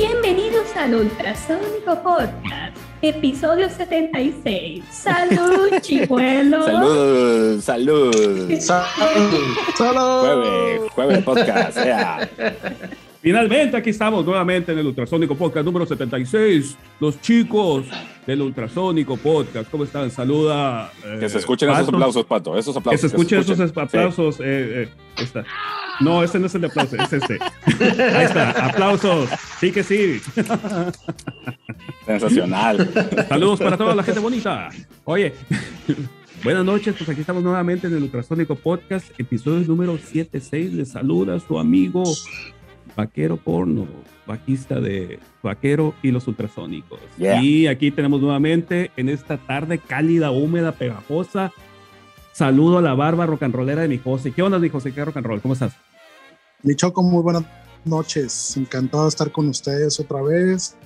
Bienvenidos al Ultrasónico Podcast, episodio 76. ¡Salud, chihuelos! Salud, salud. Salud. Salud. Jueves, jueves podcast. sea. Finalmente aquí estamos nuevamente en el Ultrasónico Podcast número 76. Los chicos del Ultrasónico Podcast, ¿cómo están? Saluda. eh, Que se escuchen esos aplausos, Pato. Esos Que aplausos. se escuchen esos aplausos. eh, eh, está. No, este no es el de aplausos, es este. Ahí está, aplausos. Sí que sí. Sí, sensacional. Saludos para toda la gente bonita. Oye, buenas noches, pues aquí estamos nuevamente en el Ultrasónico Podcast, episodio número 76. Les saluda su amigo Vaquero Porno, bajista de Vaquero y los Ultrasónicos. Yeah. Y aquí tenemos nuevamente en esta tarde cálida, húmeda, pegajosa. Saludo a la barba rock and rollera de mi José. ¿Qué onda, mi José? ¿Qué rock and roll? ¿Cómo estás? Mi Choco, muy buenas noches. Encantado de estar con ustedes otra vez.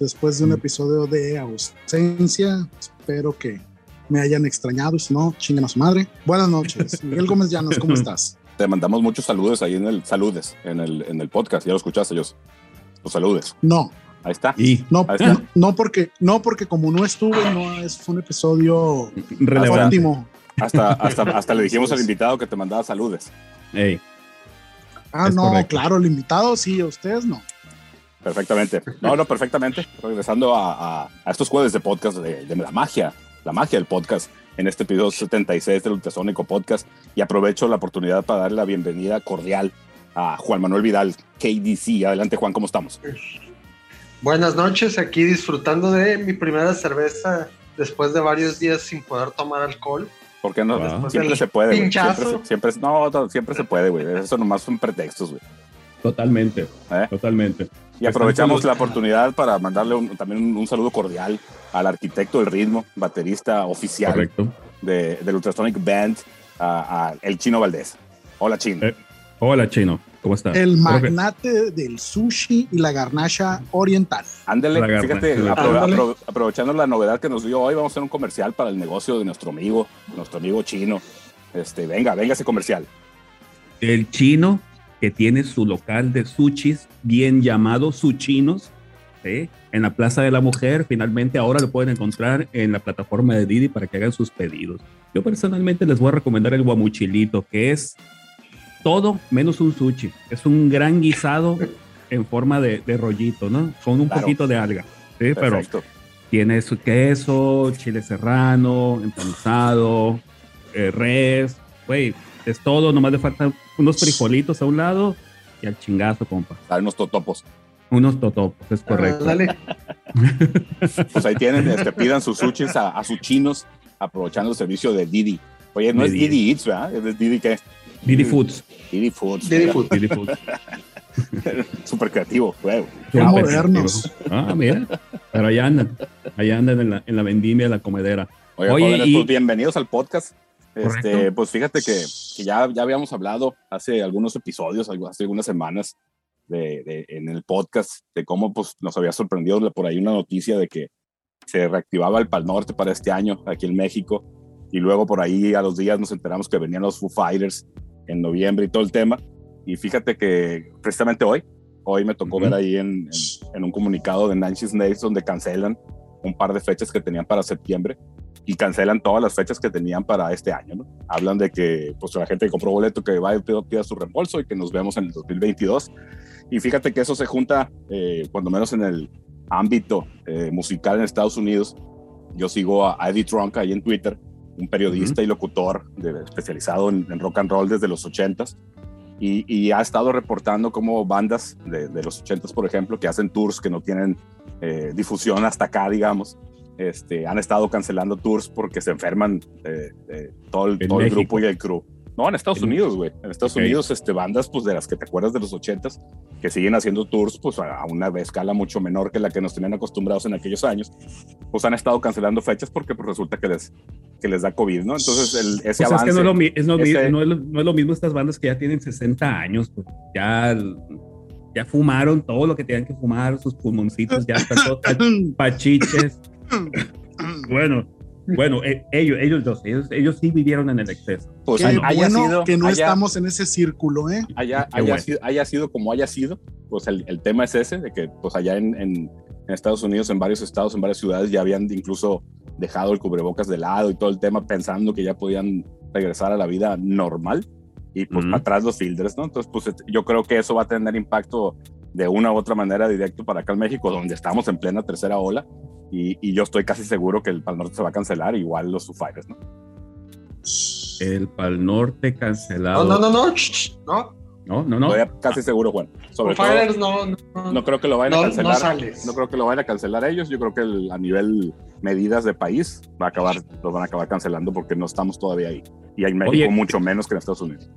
Después de un Mm. episodio de ausencia, espero que me hayan extrañado. Si no, chinguen a su madre. Buenas noches. Miguel Gómez Llanos, ¿cómo estás? Te mandamos muchos saludos ahí en el saludes, en el, en el podcast. Ya lo escuchaste, ellos. Los saludes. No, Ahí está. Y no, Ahí está. no, no porque, no porque como no estuve, no es un episodio relevante. Hasta, hasta, hasta le dijimos al invitado que te mandaba saludes. Ey, Ah, Es no, correcto. claro, el invitado sí, a ustedes no. Perfectamente. No, no, perfectamente. Regresando a, a- a estos jueves de podcast de, de la magia, la magia del podcast en este episodio 76 del Ultrasónico Podcast. Y aprovecho la oportunidad para darle la bienvenida cordial a Juan Manuel Vidal, KDC. Adelante, Juan, ¿cómo estamos? Buenas noches, aquí disfrutando de mi primera cerveza después de varios días sin poder tomar alcohol. ¿Por qué no? Wow. Siempre se puede. Siempre, se- siempre, no, siempre se puede, güey. Eso nomás son pretextos, güey. totalmente, ¿Eh? totalmente. Y aprovechamos la oportunidad para mandarle un- también un, un saludo cordial al arquitecto del ritmo, baterista oficial Correcto. de, del Ultrasonic Band, a, a el Chino Valdés. Hola, Chino. Eh, Hola, Chino. ¿Cómo estás? El que- magnate del sushi y la garnacha oriental. Garra, fíjate, apro- apro- aprovechando la novedad que nos dio hoy, vamos a hacer un comercial para el negocio de nuestro amigo, nuestro amigo Chino. Este, venga, venga ese comercial. El chino que tiene su local de sushis bien llamado Suchinos, ¿sí? en la Plaza de la Mujer. Finalmente ahora lo pueden encontrar en la plataforma de Didi para que hagan sus pedidos. Yo personalmente les voy a recomendar el guamuchilito, que es todo menos un sushi. Es un gran guisado en forma de, de rollito, ¿no? Con un Claro. poquito de alga. ¿sí? Pero tiene su queso, chile serrano, empanizado, eh, res, güey, es todo, nomás le faltan unos frijolitos a un lado y al chingazo, compa. Hay unos totopos. Unos totopos, es correcto. Ah, dale. Pues ahí tienen, este, pidan sus sushis a, a sus chinos, aprovechando el servicio de Didi. Oye, no De es Didi. Didi Eats, ¿verdad? Es Didi qué? Didi Foods. Didi Foods. Didi mira, Food. Didi Foods. Súper creativo, güey. Qué Ah, modernos. Ah, mira. Pero allá andan. Allá andan en la, en la vendimia de la comedera. Oye, Oye, jóvenes, y- pues bienvenidos al podcast. Este, pues fíjate que, que ya, ya habíamos hablado hace algunos episodios, hace algunas semanas, de, de- en el podcast, de cómo pues, nos había sorprendido por ahí una noticia de que se reactivaba el Pal Norte para este año aquí en México. Y luego por ahí a los días nos enteramos que venían los Foo Fighters en noviembre y todo el tema. Y fíjate que precisamente hoy, hoy me tocó Ujú. ver ahí en, en- en un comunicado de Nancy Snares donde cancelan un par de fechas que tenían para septiembre y cancelan todas las fechas que tenían para este año. ¿no? Hablan de que pues, la gente que compró boleto que va y pida- su reembolso y que nos vemos en el 2022. Y fíjate que eso se junta, eh, cuando menos en el ámbito eh, musical en Estados Unidos. Yo sigo a Eddie Trunk ahí en Twitter, un periodista y locutor de- especializado en, en rock and roll desde los 80s. Y, y ha estado reportando cómo bandas de, de los 80s, por ejemplo, que hacen tours que no tienen eh, difusión hasta acá, digamos, este, han estado cancelando tours porque se enferman eh, eh, todo, el, En todo el grupo y el crew. No, en Estados En- Unidos, güey. En Estados Ok. Unidos, este, bandas pues, de las que te acuerdas de los 80s, que siguen haciendo tours pues, a una escala mucho menor que la que nos tenían acostumbrados en aquellos años, pues han estado cancelando fechas porque pues, resulta que les, que les da COVID, ¿no? Entonces, el, ese Pues es avance... que no es, lo, es mi- ese- no es lo- no es lo mismo estas bandas que ya tienen 60 años, pues ya, ya fumaron todo lo que tenían que fumar, sus pulmoncitos ya están todos pa- pachiches. Bueno, bueno, eh, ellos, ellos dos, ellos, ellos sí vivieron en el exceso. pues, Qué haya bueno sido- que no haya- estamos en ese círculo, ¿eh? haya, Qué haya bueno. sido, haya sido como haya sido, pues el, el, tema es ese, de que pues allá en, en, en, Estados Unidos, en varios estados, en varias ciudades, ya habían incluso dejado el cubrebocas de lado y todo el tema pensando que ya podían regresar a la vida normal y pues uh -huh. atrás los filters, ¿no? Entonces, pues yo creo que eso va a tener impacto de una u otra manera directo para acá en México, donde estamos en plena tercera ola y, y yo estoy casi seguro que el Pal Norte se va a cancelar, igual los Fighters, ¿no? El Pal Norte cancelado. No, no, no, no, no. No, no, no. Estoy casi seguro, Juan. Sobre Fighters todo, no, no, no creo que lo vayan no, a cancelar. No creo que lo vayan a cancelar ellos. Yo creo que el, a nivel medidas de país va a acabar, los van a acabar cancelando porque no estamos todavía ahí. Y en México Oye, mucho menos que en Estados Unidos.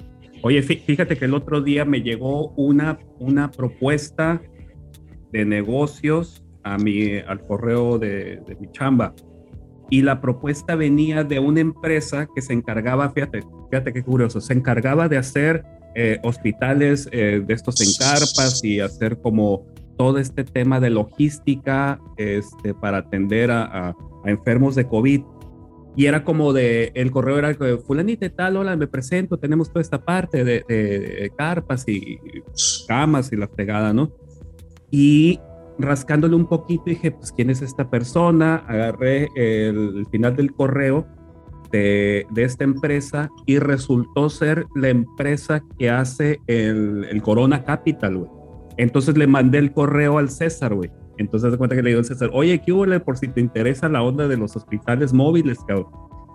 Oye, fíjate que el otro día me llegó una, una propuesta de negocios a mi, al correo de, de mi chamba. Y la propuesta venía de una empresa que se encargaba, fíjate, fíjate qué curioso, se encargaba de hacer eh, hospitales eh, de estos en carpas y hacer como todo este tema de logística este, para atender a, a, a, enfermos de COVID. Y era como de, el correo era fulanita tal, hola, me presento, tenemos toda esta parte de, de, de carpas y camas y la fregada, ¿no? Y rascándole un poquito dije, pues, ¿quién es esta persona? Agarré el, final del correo de, de, esta empresa y resultó ser la empresa que hace el, el Corona Capital, güey. Entonces le mandé el correo al César, güey. Entonces de cuenta que le digo al César, oye, ¿qué por si te interesa la onda de los hospitales móviles, cabrón?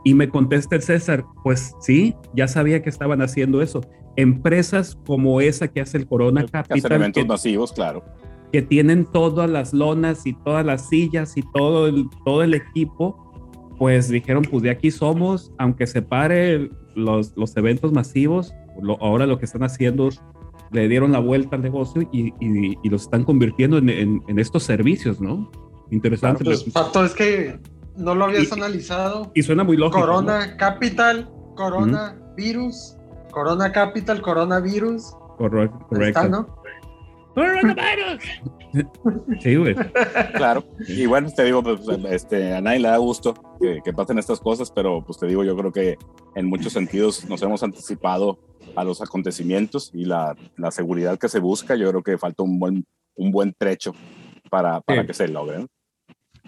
Y me contesta el César, pues sí, ya sabía que estaban haciendo eso. Empresas como esa que hace el Corona que Capital. Hacer eventos que, masivos, claro. Que tienen todas las lonas y todas las sillas y todo el, todo el equipo pues dijeron, pues de aquí somos, aunque se pare los, los eventos masivos, lo, ahora lo que están haciendo, le dieron la vuelta al negocio y, y, y los están convirtiendo en, en, en, estos servicios, ¿no? Interesante. Claro, pues, Pato, es que no lo habías y, analizado. Y suena muy lógico. Corona ¿no? Capital, Corona uh -huh. Virus, Corona Capital, Coronavirus. Correcto. correcto. Está, ¿no? Coronavirus. Sí, güey. Claro. Y bueno, te digo, pues, este, a nadie le da gusto que, que, pasen estas cosas, pero pues te digo, yo creo que en muchos sentidos nos hemos anticipado a los acontecimientos y la, la seguridad que se busca, yo creo que falta un buen, un buen trecho para, para sí. que se logren.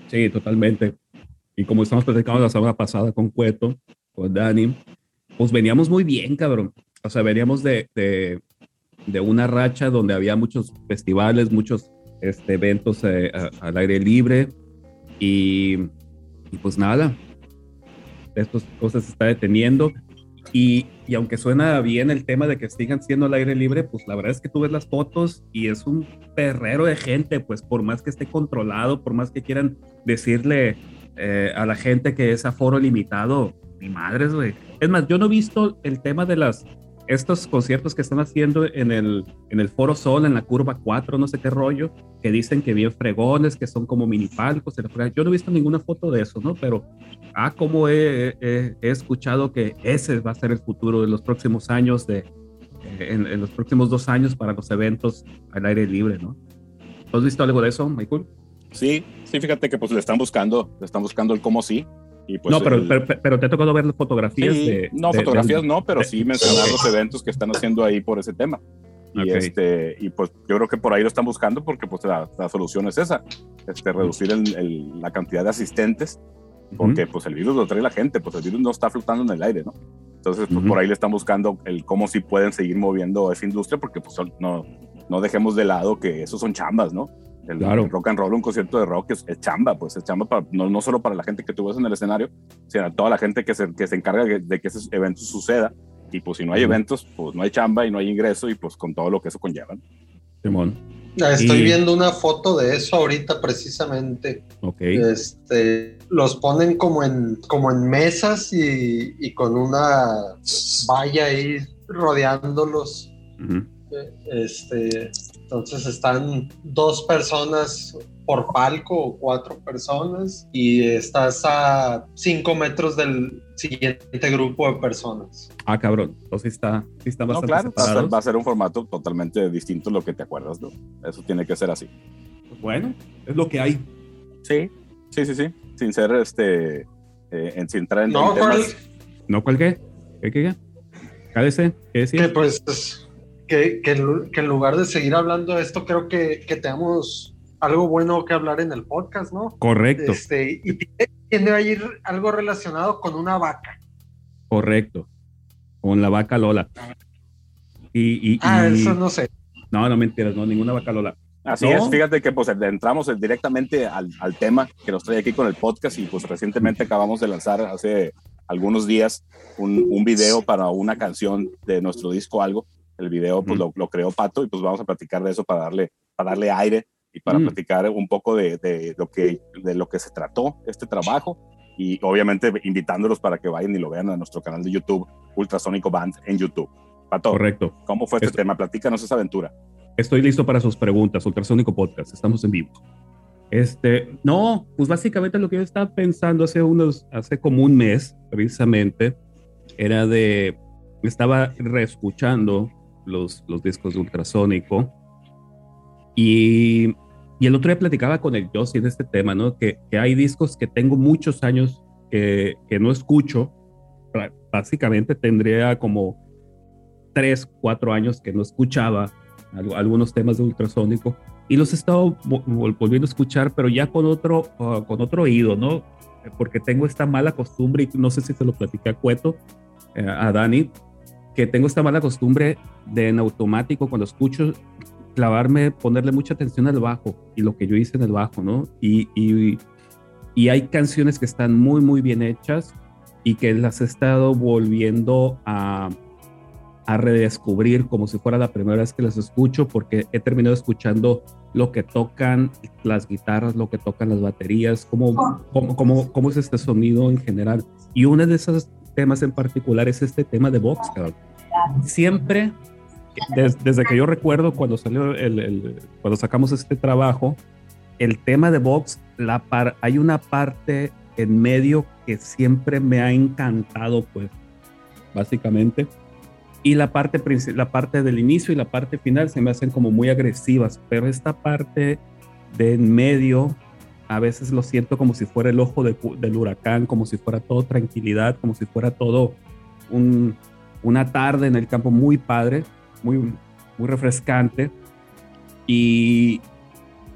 Sí, totalmente. Y como estamos platicando la semana pasada con Cueto, con Dani, pues veníamos muy bien, cabrón. O sea, veníamos de, de, de una racha donde había muchos festivales, muchos este, eventos eh, al aire libre y, y, pues nada, estas cosas se está deteniendo y, y, aunque suena bien el tema de que sigan siendo al aire libre, pues la verdad es que tú ves las fotos y es un perrero de gente, pues por más que esté controlado, por más que quieran decirle eh, a la gente que es aforo limitado, mi madre, güey. Es más, yo no he visto el tema de las estos conciertos que están haciendo en el, en el Foro Sol, en la curva 4, no sé qué rollo, que dicen que bien fregones, que son como mini palcos. Yo no he visto ninguna foto de eso, ¿no? Pero, ah, como he, he, he escuchado que ese va a ser el futuro de los próximos años, de, en, en, los próximos dos años para los eventos al aire libre, ¿no? ¿Has visto algo de eso, Michael? Sí, sí, fíjate que pues le están buscando, le están buscando el cómo sí, pues no, pero, el, pero, pero, te ha tocado ver las fotografías sí, de, No, de, fotografías de, no, pero sí mencionar okay. los eventos que están haciendo ahí por ese tema. Y, okay. este, y pues yo creo que por ahí lo están buscando porque pues la, la solución es esa, este, reducir el, el, la cantidad de asistentes, porque uh -huh. pues el virus lo trae la gente, pues el virus no está flotando en el aire, ¿no? Entonces pues uh -huh. por ahí le están buscando el cómo sí pueden seguir moviendo esa industria, porque pues no, no dejemos de lado que esos son chambas, ¿no? El, claro. rock and roll, un concierto de rock es, es chamba, pues es chamba para, no, no, solo para la gente que tú ves en el escenario, sino toda la gente que se, que se encarga de, de que ese evento suceda. Y pues si no hay eventos, pues no hay chamba y no hay ingreso y pues con todo lo que eso conlleva. Simón. Estoy y... viendo una foto de eso ahorita precisamente. Ok. Este, los ponen como en, como en mesas y, y con una valla ahí rodeándolos. Uh -huh. Este, entonces están dos personas por palco o cuatro personas y estás a cinco metros del siguiente grupo de personas. Ah, cabrón. Entonces está, sí está bastante no, claro, va a, ser, va a, ser, un formato totalmente distinto a lo que te acuerdas, ¿no? Eso tiene que ser así. Pues bueno, es lo que hay. Sí, sí, sí, sí. Sin ser, este, eh, en, sin entrar en, no, temas. ¿cuál? ¿No cuál qué? ¿Qué, qué, qué? KDC, ¿qué decía? Que pues que, que, en lugar de seguir hablando de esto, creo que, que tenemos algo bueno que hablar en el podcast, ¿no? Correcto. Este, y tiene a ir algo relacionado con una vaca. Correcto. Con la vaca Lola. Y, y, ah, eso no sé. No, no mentiras, no, ninguna vaca Lola. Así es, fíjate que pues entramos directamente al, al, tema que nos trae aquí con el podcast y pues recientemente acabamos de lanzar hace algunos días un, un video para una canción de nuestro disco Algo. El video pues lo, lo, creó Pato y pues vamos a platicar de eso para darle, para darle aire y para platicar un poco de, de, lo que, de lo que se trató este trabajo y obviamente invitándolos para que vayan y lo vean a nuestro canal de YouTube, Ultrasónico Band en YouTube. Pato, Correcto. ¿cómo fue este tema? Platícanos esa aventura. Estoy listo para sus preguntas, Ultrasónico Podcast, estamos en vivo. Este, no, pues básicamente lo que yo estaba pensando hace unos, hace como un mes, precisamente, era de, estaba reescuchando los, los discos de Ultrasónico y, y el otro día platicaba con el Josie de este tema, ¿no? Que, que hay discos que tengo muchos años que, que no escucho, básicamente tendría como tres, cuatro años que no escuchaba algunos temas de ultrasónico y los he estado volviendo a escuchar, pero ya con otro, uh, con otro oído, ¿no? Porque tengo esta mala costumbre, y no sé si se lo platicé a Cueto, eh, a Dani, que tengo esta mala costumbre de en automático cuando escucho clavarme, ponerle mucha atención al bajo y lo que yo hice en el bajo, ¿no? Y, y, y hay canciones que están muy, muy bien hechas y que las he estado volviendo a, a redescubrir como si fuera la primera vez que las escucho porque he terminado escuchando lo que tocan las guitarras, lo que tocan las baterías, cómo, cómo, cómo, cómo es este sonido en general. Y uno de esos temas en particular es este tema de Vox, Siempre, desde que yo recuerdo cuando salió el, cuando sacamos este trabajo, el tema de Vox, la hay una parte en medio que siempre me ha encantado, pues, básicamente. Y la parte, la parte del inicio y la parte final se me hacen como muy agresivas, pero esta parte de en medio a veces lo siento como si fuera el ojo del huracán, como si fuera todo tranquilidad, como si fuera todo un, una tarde en el campo muy padre, muy, muy refrescante. Y,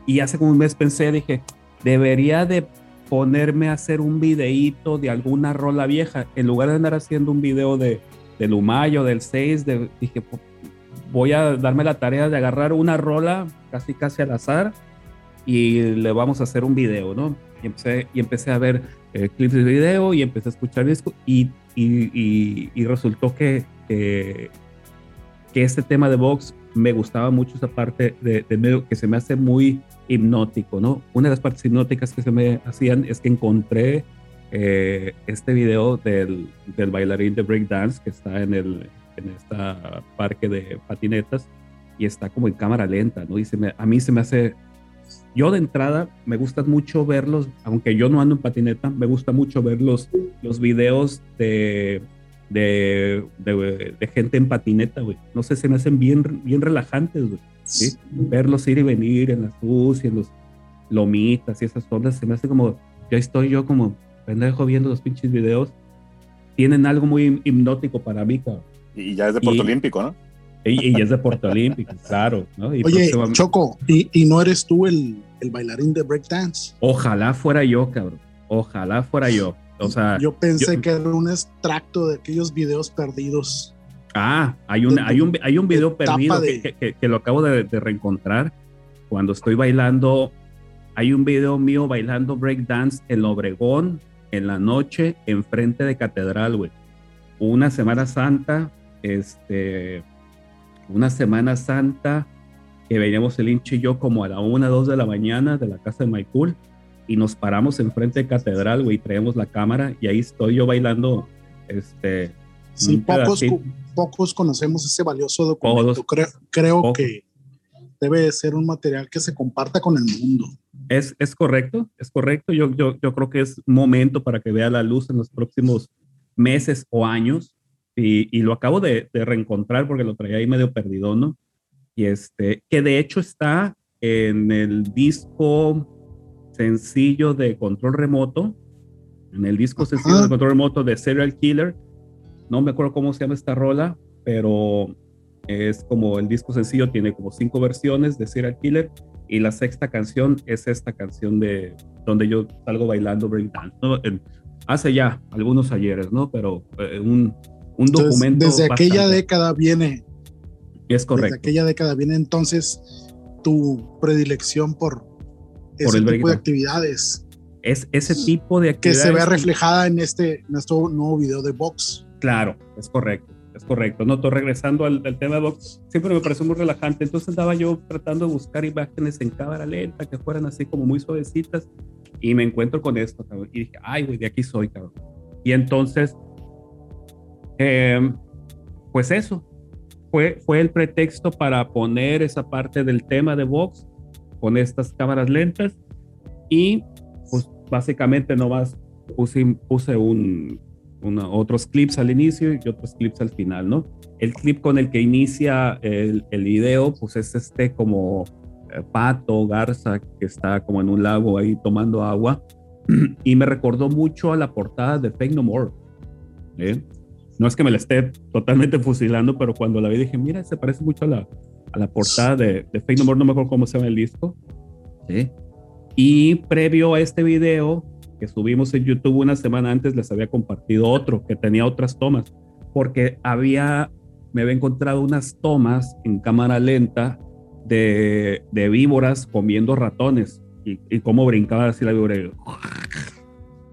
y hace como un mes pensé, dije, debería de ponerme a hacer un videíto de alguna rola vieja, en lugar de andar haciendo un video de del Humayo, del 6, dije, voy a darme la tarea de agarrar una rola casi casi al azar y le vamos a hacer un video, ¿no? Y empecé, y empecé a ver eh, clips de video y empecé a escuchar disco y, y, y, resultó que, que, este tema de Vox me gustaba mucho esa parte de, de, medio que se me hace muy hipnótico, ¿no? Una de las partes hipnóticas que se me hacían es que encontré eh, este video del, del, bailarín de breakdance que está en el en esta parque de patinetas y está como en cámara lenta, ¿no? Y a mí se me hace, yo de entrada me gusta mucho verlos, aunque yo no ando en patineta, me gusta mucho ver los, los videos de, de, de, gente en patineta, güey. No sé, se me hacen bien, bien relajantes, güey. ¿sí? Verlos ir y venir en las y en los lomitas y esas ondas, se me hace como, ya estoy yo como pendejo viendo los pinches videos, tienen algo muy hipnótico para mí, cabrón. Y ya es de Puerto Olímpico, ¿no? Y, y, es de Puerto Olímpico, claro. ¿no? Oye, Choco, ¿y, ¿y, no eres tú el, el bailarín de breakdance? Ojalá fuera yo, cabrón. Ojalá fuera yo. O sea, yo pensé que era un extracto de aquellos videos perdidos. Ah, hay un, hay un, hay un video perdido que, que, que, lo acabo de, de, reencontrar cuando estoy bailando. Hay un video mío bailando breakdance en Obregón, en la noche enfrente de Catedral, güey. Una Semana Santa, este, una Semana Santa que veníamos el hinche y yo como a la una, dos de la mañana de la casa de Maicul y nos paramos enfrente de Catedral, güey, y traemos la cámara y ahí estoy yo bailando, este... Sí, pocos, pocos conocemos ese valioso documento. creo, creo que debe ser un material que se comparta con el mundo. Es, es correcto, es correcto. Yo, yo, yo creo que es momento para que vea la luz en los próximos meses o años. Y, y lo acabo de, de, reencontrar porque lo traía ahí medio perdido, ¿no? Y este, que de hecho está en el disco sencillo de control remoto, en el disco sencillo de control remoto de Serial Killer. No me acuerdo cómo se llama esta rola, pero Es como el disco sencillo tiene como cinco versiones de Serial Killer y la sexta canción es esta canción de donde yo salgo bailando breakdance, ¿no? hace ya algunos ayeres, ¿no? Pero eh, un, un documento. Desde aquella década viene. Es correcto. Desde aquella década viene entonces tu predilección por ese tipo de actividades. Es ese tipo de actividades. Que se vea reflejada en este nuestro nuevo video de Vox. Claro, es correcto, es correcto. No, regresando al, tema de Vox, siempre me pareció muy relajante. Entonces andaba yo tratando de buscar imágenes en cámara lenta que fueran así como muy suavecitas y me encuentro con esto, cabrón. Y dije, ay, güey, de aquí soy, cabrón. Y entonces, em, pues eso, fue, fue el pretexto para poner esa parte del tema de Vox con estas cámaras lentas y pues básicamente nomás puse, puse un, otros clips al inicio y otros clips al final, ¿no? El clip con el que inicia el, el video pues es este como eh, pato, garza, que está como en un lago ahí tomando agua y me recordó mucho a la portada de Fake No More. ¿eh? No es que me la esté totalmente fusilando, pero cuando la vi dije, mira, se parece mucho a la, a la portada de, de Fake No More, no me acuerdo cómo se llama el disco. Y previo a este video que subimos en YouTube una semana antes, les había compartido otro que tenía otras tomas, porque había, me había encontrado unas tomas en cámara lenta de, de víboras comiendo ratones y, y cómo brincaba así la víbora. Y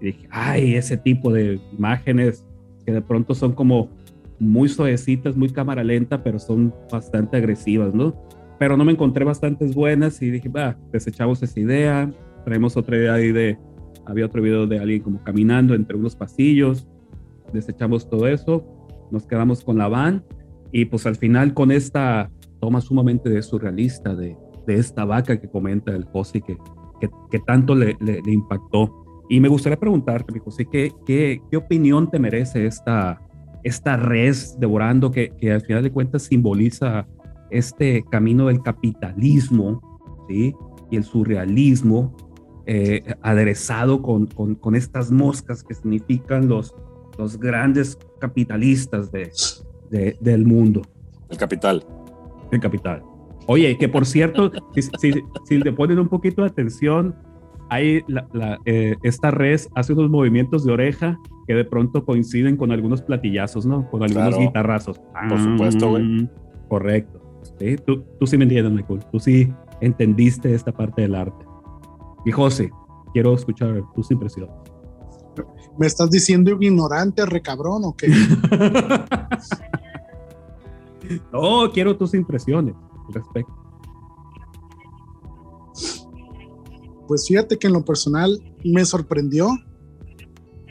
dije, ay, ese tipo de imágenes que de pronto son como muy suavecitas, muy cámara lenta, pero son bastante agresivas, ¿no? Pero no me encontré bastantes buenas y dije, va, desechamos esa idea, traemos otra idea ahí de, había otro video de alguien como caminando entre unos pasillos, desechamos todo eso, nos quedamos con la van y pues al final con esta toma sumamente surrealista de, de esta vaca que comenta el José que, que, que tanto le, le, impactó. Y me gustaría preguntarte, mi José, ¿qué, qué, qué opinión te merece esta, esta res devorando que, que, al final de cuentas simboliza este camino del capitalismo ¿sí? y el surrealismo eh, aderezado con, con, con, estas moscas que significan los, los grandes capitalistas de, de, del mundo. El capital el capital. Oye, que por cierto, si, si, le ponen un poquito de atención, hay la, eh, esta red hace unos movimientos de oreja que de pronto coinciden con algunos platillazos, ¿no? Con algunos guitarrazos. Por supuesto, güey. Mm, correcto. ¿Sí? Tú, tú sí me entiendes, Michael. Tú sí entendiste esta parte del arte. Y José, quiero escuchar tus impresiones. ¿Me estás diciendo ignorante, recabrón o qué? No, quiero tus impresiones al respecto. Pues fíjate que en lo personal me sorprendió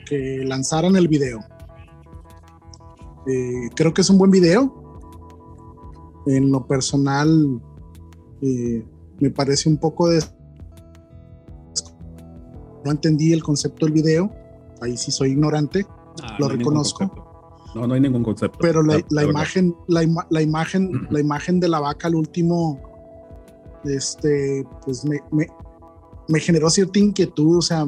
que lanzaran el video. Eh, creo que es un buen video. En lo personal eh, me parece un poco de... No entendí el concepto del video. Ahí sí soy ignorante. Ah, lo reconozco no, no hay ningún concepto. Pero la, imagen, la, imagen, la imagen de la vaca al último, este, pues me, me, generó cierta inquietud. O sea,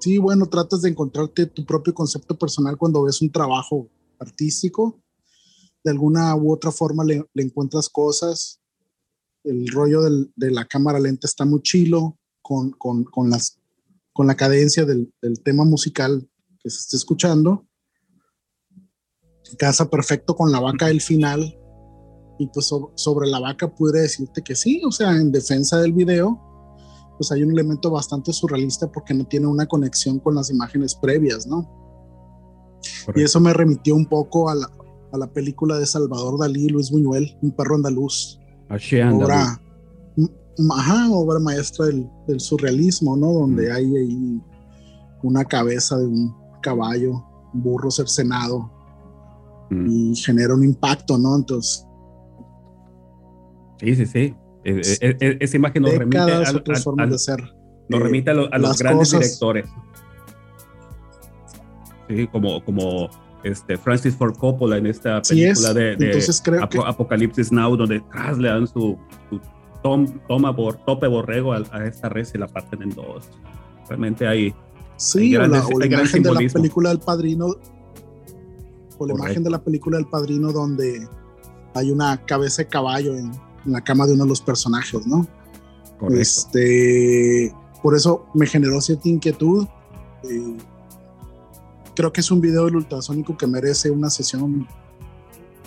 sí, bueno, tratas de encontrarte tu propio concepto personal cuando ves un trabajo artístico. De alguna u otra forma le, encuentras cosas. El rollo de la cámara lenta está muy chilo con, con, con, las, con la cadencia del, del tema musical que se está escuchando casa perfecto con la vaca del final. Y pues sobre la vaca pude decirte que sí, o sea, en defensa del video, pues hay un elemento bastante surrealista porque no tiene una conexión con las imágenes previas, ¿no? Y eso me remitió un poco a la, a la, película de Salvador Dalí, Luis Buñuel, Un perro andaluz. Obra, ajá, obra maestra del, del surrealismo, ¿no? Donde mm. hay ahí una cabeza de un caballo, un burro cercenado, Mm. y genera un impacto, ¿no? Entonces. Sí, sí, sí. E, e, e, esa imagen nos remite a, de ser, nos remite a, los grandes directores. Sí, como, como este Francis Ford Coppola en esta película de, Apocalipsis Now, donde le dan su, toma por tope borrego a, esta red y la parten en dos. Realmente hay. Sí, o la, imagen de la película del Padrino o la imagen de la película El Padrino donde hay una cabeza de caballo en, la cama de uno de los personajes, ¿no? Este, por eso me generó cierta inquietud. Eh, creo que es un video del ultrasónico que merece una sesión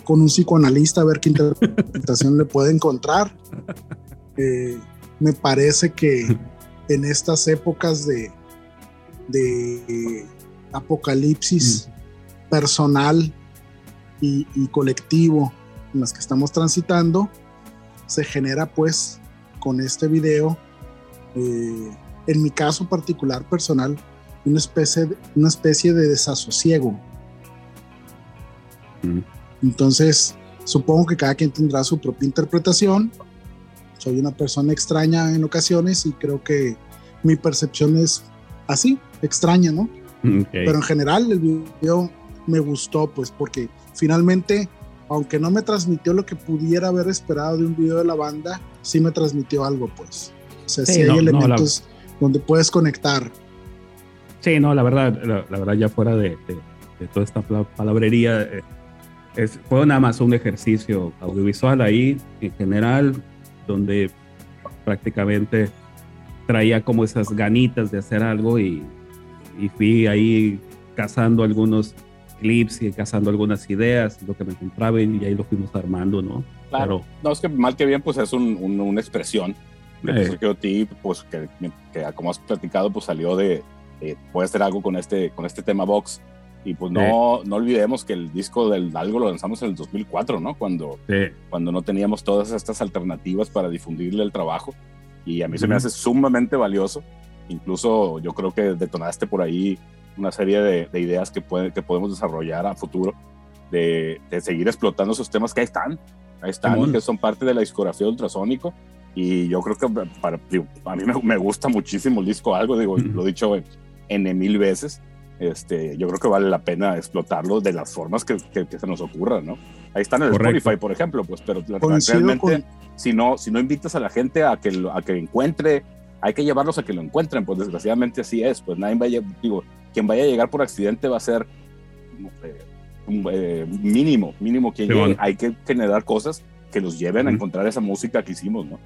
con un psicoanalista a ver qué interpretación le puede encontrar. Eh, me parece que en estas épocas de, de apocalipsis mm. personal y, colectivo en las que estamos transitando, se genera pues con este video, eh, en mi caso particular personal, una especie de, una especie de desasosiego. Mm. Entonces, supongo que cada quien tendrá su propia interpretación. Soy una persona extraña en ocasiones y creo que mi percepción es así, extraña, ¿no? Pero en general el video me gustó, pues, porque finalmente, aunque no me transmitió lo que pudiera haber esperado de un video de la banda, sí me transmitió algo, pues. O sea, sí, hay elementos donde puedes conectar. Sí, no, la verdad, la, verdad, ya fuera de, toda esta palabrería, eh, es, fue nada más un ejercicio audiovisual ahí, en general, donde prácticamente traía como esas ganitas de hacer algo y, y fui ahí cazando algunos clips y cazando algunas ideas, lo que me encontraba y ahí lo fuimos armando, ¿no? Claro. no, es que mal que bien, pues es un, una expresión. Eh. Que ti, pues que, que, como has platicado, pues salió de, puede hacer algo con este, con este tema box. Y pues no, no olvidemos que el disco del Algo lo lanzamos en el 2004, ¿no? Cuando, cuando no teníamos todas estas alternativas para difundirle el trabajo. Y a mí se me hace sumamente valioso. Incluso yo creo que detonaste por ahí una serie de, ideas que, puede, que podemos desarrollar a futuro, de, de, seguir explotando esos temas que ahí están, ahí están, que son parte de la discografía ultrasónico. Y yo creo que para, a mí me, me, gusta muchísimo el disco Algo, digo, lo he dicho en mil veces. Este, yo creo que vale la pena explotarlo de las formas que, que, se nos ocurran, ¿no? Ahí está en el Spotify, por ejemplo, pues, pero realmente si no, si no invitas a la gente a que, a que encuentre, hay que llevarlos a que lo encuentren, pues desgraciadamente así es, pues nadie vaya, digo, quien vaya a llegar por accidente va a ser eh, eh, mínimo, mínimo que hay que generar cosas que los lleven a encontrar esa música que hicimos, ¿no?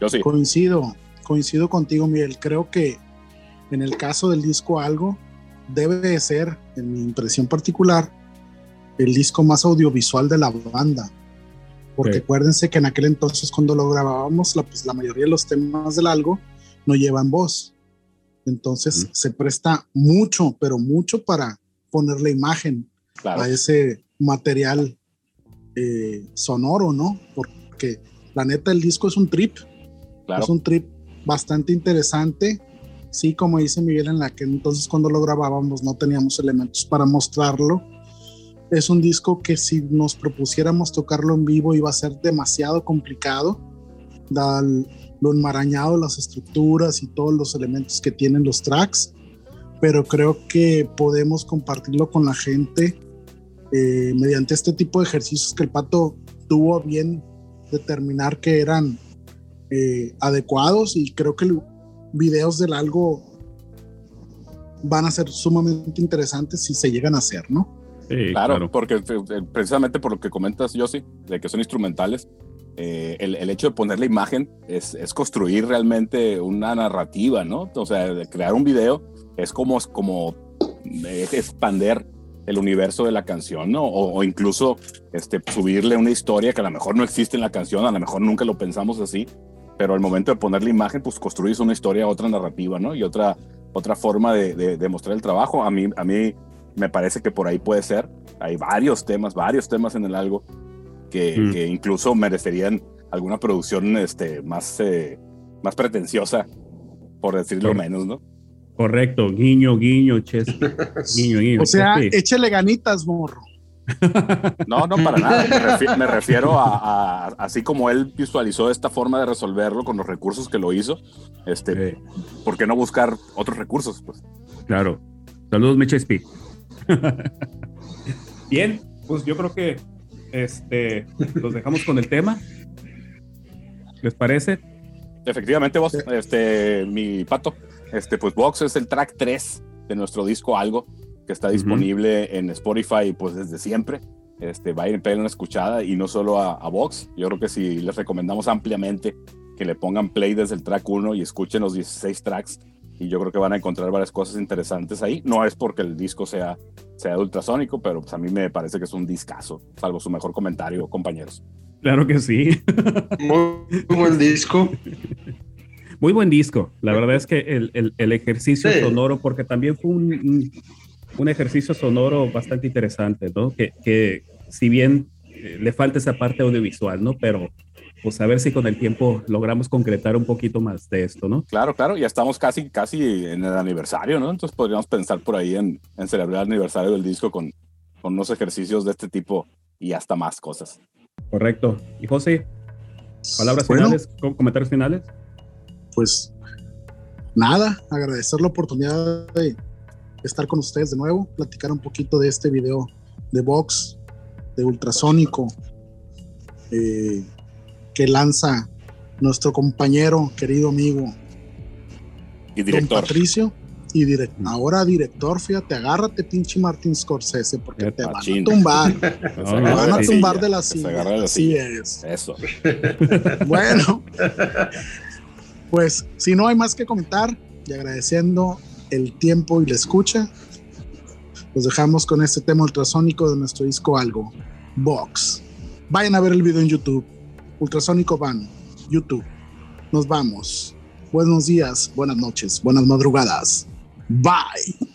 Yo sí. Coincido, coincido contigo, Miguel, creo que en el caso del disco Algo, debe de ser, en mi impresión particular, el disco más audiovisual de la banda porque acuérdense que en aquel entonces cuando lo grabábamos, la, pues, la mayoría de los temas del algo no llevan voz. Entonces se presta mucho, pero mucho para ponerle imagen a ese material eh, sonoro, ¿no? Porque la neta el disco es un trip. Es un trip bastante interesante. Sí, como dice Miguel, en la que entonces cuando lo grabábamos no teníamos elementos para mostrarlo es un disco que si nos propusiéramos tocarlo en vivo iba a ser demasiado complicado, lo enmarañado, las estructuras y todos los elementos que tienen los tracks, pero creo que podemos compartirlo con la gente eh, mediante este tipo de ejercicios que el pato tuvo bien determinar que eran eh, adecuados y creo que videos del algo van a ser sumamente interesantes si se llegan a hacer, ¿no? claro, porque eh, precisamente por lo que comentas, Yossi, de que son instrumentales, eh, el, hecho de poner la imagen es, construir realmente una narrativa, ¿no? O sea, crear un video es como, como expander el universo de la canción, ¿no? O, incluso este, subirle una historia que a lo mejor no existe en la canción, a lo mejor nunca lo pensamos así, pero al momento de poner la imagen, pues construyes una historia, otra narrativa, ¿no? Y otra, otra forma de, de, de mostrar el trabajo. A mí, a mí me parece que por ahí puede ser. Hay varios temas, varios temas en el algo que, mm. que incluso merecerían alguna producción este, más, eh, más pretenciosa, por decirlo menos, ¿no? Correcto, guiño, guiño, ches. Guiño, guiño. O sea, échale ganitas, morro. No, no, para nada. Me refiero, a, así como él visualizó esta forma de resolverlo con los recursos que lo hizo, este, ¿por qué no buscar otros recursos? Pues? Claro. Saludos, Mecha Bien, pues yo creo que este, los dejamos con el tema. ¿Les parece? Efectivamente, vos, este, mi pato, este, pues Vox es el track 3 de nuestro disco Algo, que está disponible en Spotify pues desde siempre. este, vayan y peguen una escuchada y no solo a, a Vox. Yo creo que sí les recomendamos ampliamente que le pongan play desde el track 1 y escuchen los 16 tracks y yo creo que van a encontrar varias cosas interesantes ahí. No es porque el disco sea, sea ultrasónico, pero pues a mí me parece que es un discazo, salvo su mejor comentario, compañeros. Claro que sí. Muy, muy buen disco. Muy buen disco. La verdad es que el, el, el ejercicio Sí. sonoro, porque también fue un, un- un ejercicio sonoro bastante interesante, ¿no? Que, que si bien eh, le falta esa parte audiovisual, ¿no? Pero pues a ver si con el tiempo logramos concretar un poquito más de esto, ¿no? Claro, claro, ya estamos casi, casi en el aniversario, ¿no? Entonces podríamos pensar por ahí en, en celebrar el aniversario del disco con, con unos ejercicios de este tipo y hasta más cosas. Correcto. Y José, palabras Bueno. finales, com- comentarios finales. pues nada, agradecer la oportunidad de estar con ustedes de nuevo, platicar un poquito de este video de Vox, de ultrasónico, eh, que lanza nuestro compañero, querido amigo, Y don director, Patricio. Y direc- ahora director, fíjate, agárrate pinche Martin Scorsese porque te van a tumbar, se te van a tumbar de la se silla. agarre de la Así silla. es. Eso. Bueno, pues si no hay más que comentar y agradeciendo el tiempo y la escucha, los dejamos con este tema ultrasónico de nuestro disco Algo, Box. Vayan a ver el video en YouTube, Ultrasónico Van, YouTube. Nos vamos. Buenos días, buenas noches, buenas madrugadas. Bye.